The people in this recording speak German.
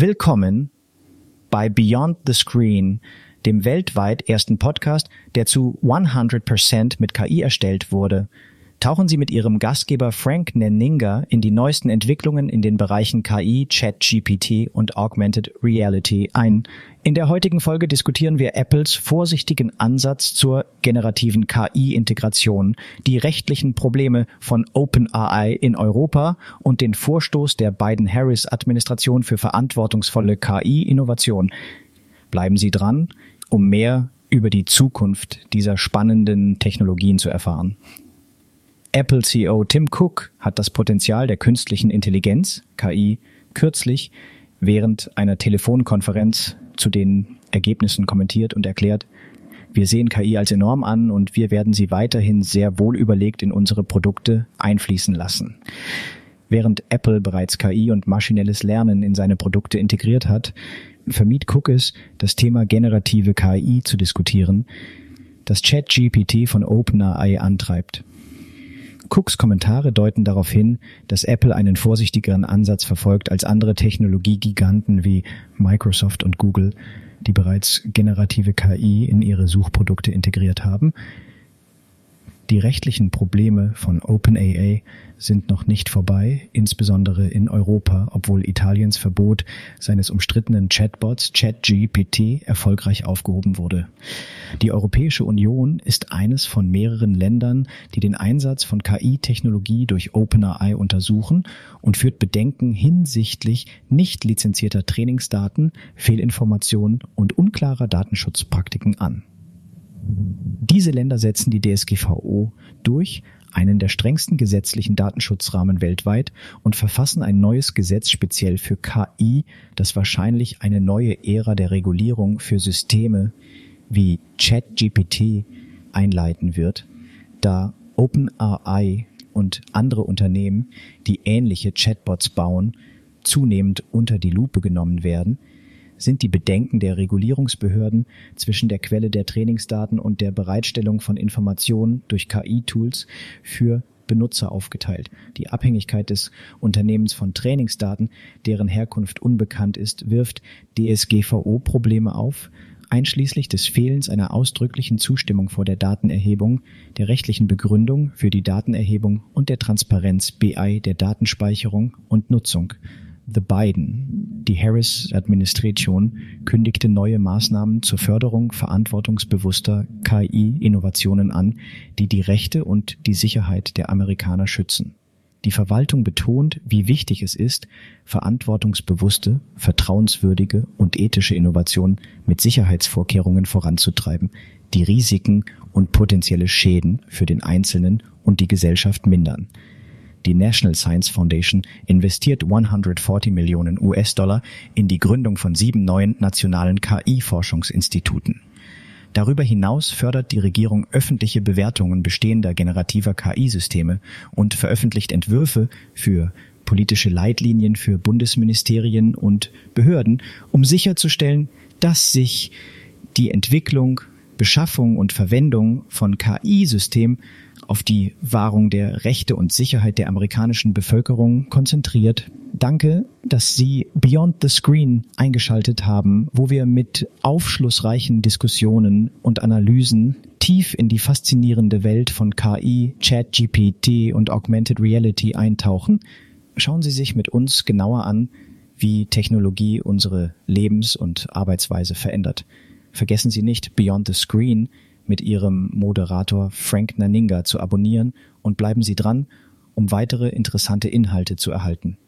Willkommen bei Beyond the Screen, dem weltweit ersten Podcast, der zu 100% mit KI erstellt wurde tauchen Sie mit Ihrem Gastgeber Frank Nenninga in die neuesten Entwicklungen in den Bereichen KI, ChatGPT und Augmented Reality ein. In der heutigen Folge diskutieren wir Apples vorsichtigen Ansatz zur generativen KI-Integration, die rechtlichen Probleme von OpenAI in Europa und den Vorstoß der Biden-Harris-Administration für verantwortungsvolle KI-Innovation. Bleiben Sie dran, um mehr über die Zukunft dieser spannenden Technologien zu erfahren. Apple CEO Tim Cook hat das Potenzial der künstlichen Intelligenz, KI, kürzlich während einer Telefonkonferenz zu den Ergebnissen kommentiert und erklärt, wir sehen KI als enorm an und wir werden sie weiterhin sehr wohl überlegt in unsere Produkte einfließen lassen. Während Apple bereits KI und maschinelles Lernen in seine Produkte integriert hat, vermied Cook es, das Thema generative KI zu diskutieren, das ChatGPT von OpenAI antreibt. Cooks Kommentare deuten darauf hin, dass Apple einen vorsichtigeren Ansatz verfolgt als andere Technologiegiganten wie Microsoft und Google, die bereits generative KI in ihre Suchprodukte integriert haben. Die rechtlichen Probleme von OpenAA sind noch nicht vorbei, insbesondere in Europa, obwohl Italiens Verbot seines umstrittenen Chatbots ChatGPT erfolgreich aufgehoben wurde. Die Europäische Union ist eines von mehreren Ländern, die den Einsatz von KI-Technologie durch OpenAI untersuchen und führt Bedenken hinsichtlich nicht lizenzierter Trainingsdaten, Fehlinformationen und unklarer Datenschutzpraktiken an. Diese Länder setzen die DSGVO durch, einen der strengsten gesetzlichen Datenschutzrahmen weltweit und verfassen ein neues Gesetz speziell für KI, das wahrscheinlich eine neue Ära der Regulierung für Systeme wie ChatGPT einleiten wird, da OpenAI und andere Unternehmen, die ähnliche Chatbots bauen, zunehmend unter die Lupe genommen werden, sind die Bedenken der Regulierungsbehörden zwischen der Quelle der Trainingsdaten und der Bereitstellung von Informationen durch KI-Tools für Benutzer aufgeteilt. Die Abhängigkeit des Unternehmens von Trainingsdaten, deren Herkunft unbekannt ist, wirft DSGVO-Probleme auf, einschließlich des Fehlens einer ausdrücklichen Zustimmung vor der Datenerhebung, der rechtlichen Begründung für die Datenerhebung und der Transparenz BI der Datenspeicherung und Nutzung. The Biden, die Harris-Administration, kündigte neue Maßnahmen zur Förderung verantwortungsbewusster KI-Innovationen an, die die Rechte und die Sicherheit der Amerikaner schützen. Die Verwaltung betont, wie wichtig es ist, verantwortungsbewusste, vertrauenswürdige und ethische Innovationen mit Sicherheitsvorkehrungen voranzutreiben, die Risiken und potenzielle Schäden für den Einzelnen und die Gesellschaft mindern. Die National Science Foundation investiert 140 Millionen US-Dollar in die Gründung von sieben neuen nationalen KI-Forschungsinstituten. Darüber hinaus fördert die Regierung öffentliche Bewertungen bestehender generativer KI-Systeme und veröffentlicht Entwürfe für politische Leitlinien für Bundesministerien und Behörden, um sicherzustellen, dass sich die Entwicklung, Beschaffung und Verwendung von KI-Systemen auf die Wahrung der Rechte und Sicherheit der amerikanischen Bevölkerung konzentriert. Danke, dass Sie Beyond the Screen eingeschaltet haben, wo wir mit aufschlussreichen Diskussionen und Analysen tief in die faszinierende Welt von KI, ChatGPT und Augmented Reality eintauchen. Schauen Sie sich mit uns genauer an, wie Technologie unsere Lebens- und Arbeitsweise verändert. Vergessen Sie nicht, Beyond the Screen mit Ihrem Moderator Frank Naninga zu abonnieren und bleiben Sie dran, um weitere interessante Inhalte zu erhalten.